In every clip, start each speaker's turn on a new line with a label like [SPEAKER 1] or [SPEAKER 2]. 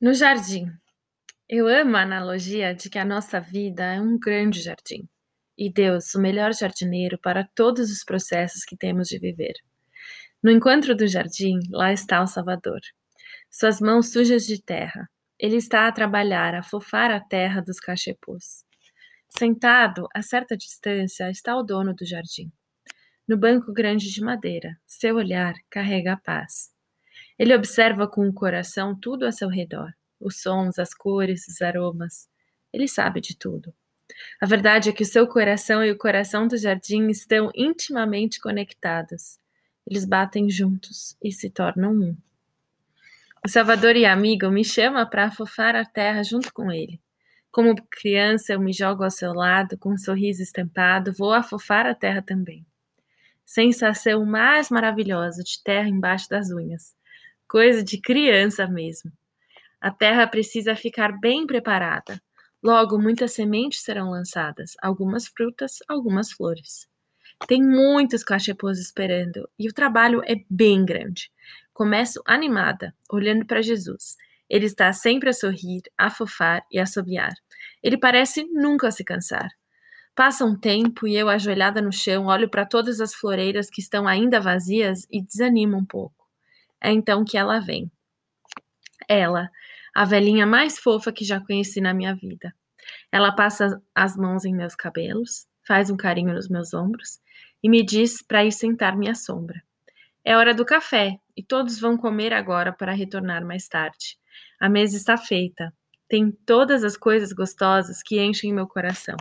[SPEAKER 1] No jardim. Eu amo a analogia de que a nossa vida é um grande jardim e Deus, o melhor jardineiro para todos os processos que temos de viver. No encontro do jardim, lá está o Salvador. Suas mãos sujas de terra. Ele está a trabalhar, a fofar a terra dos cachepôs. Sentado a certa distância está o dono do jardim. No banco grande de madeira, seu olhar carrega a paz. Ele observa com o coração tudo a seu redor: os sons, as cores, os aromas. Ele sabe de tudo. A verdade é que o seu coração e o coração do jardim estão intimamente conectados. Eles batem juntos e se tornam um. O Salvador e amigo me chama para afofar a terra junto com ele. Como criança, eu me jogo ao seu lado com um sorriso estampado, vou afofar a terra também. Sensação mais maravilhosa de terra embaixo das unhas coisa de criança mesmo. A terra precisa ficar bem preparada. Logo, muitas sementes serão lançadas, algumas frutas, algumas flores. Tem muitos cachepôs esperando e o trabalho é bem grande. Começo animada, olhando para Jesus. Ele está sempre a sorrir, a fofar e a assobiar. Ele parece nunca se cansar. Passa um tempo e eu, ajoelhada no chão, olho para todas as floreiras que estão ainda vazias e desanimo um pouco. É então que ela vem. Ela, a velhinha mais fofa que já conheci na minha vida. Ela passa as mãos em meus cabelos, faz um carinho nos meus ombros e me diz para ir sentar-me à sombra. É hora do café e todos vão comer agora para retornar mais tarde. A mesa está feita. Tem todas as coisas gostosas que enchem meu coração.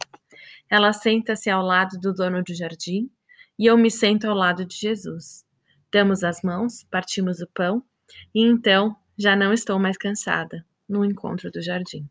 [SPEAKER 1] Ela senta-se ao lado do dono do jardim e eu me sento ao lado de Jesus. Damos as mãos, partimos o pão, e então já não estou mais cansada no encontro do jardim.